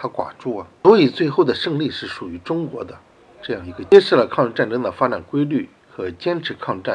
他寡助啊。所以最后的胜利是属于中国的这样一个揭示了抗日战争的发展规律和坚持抗战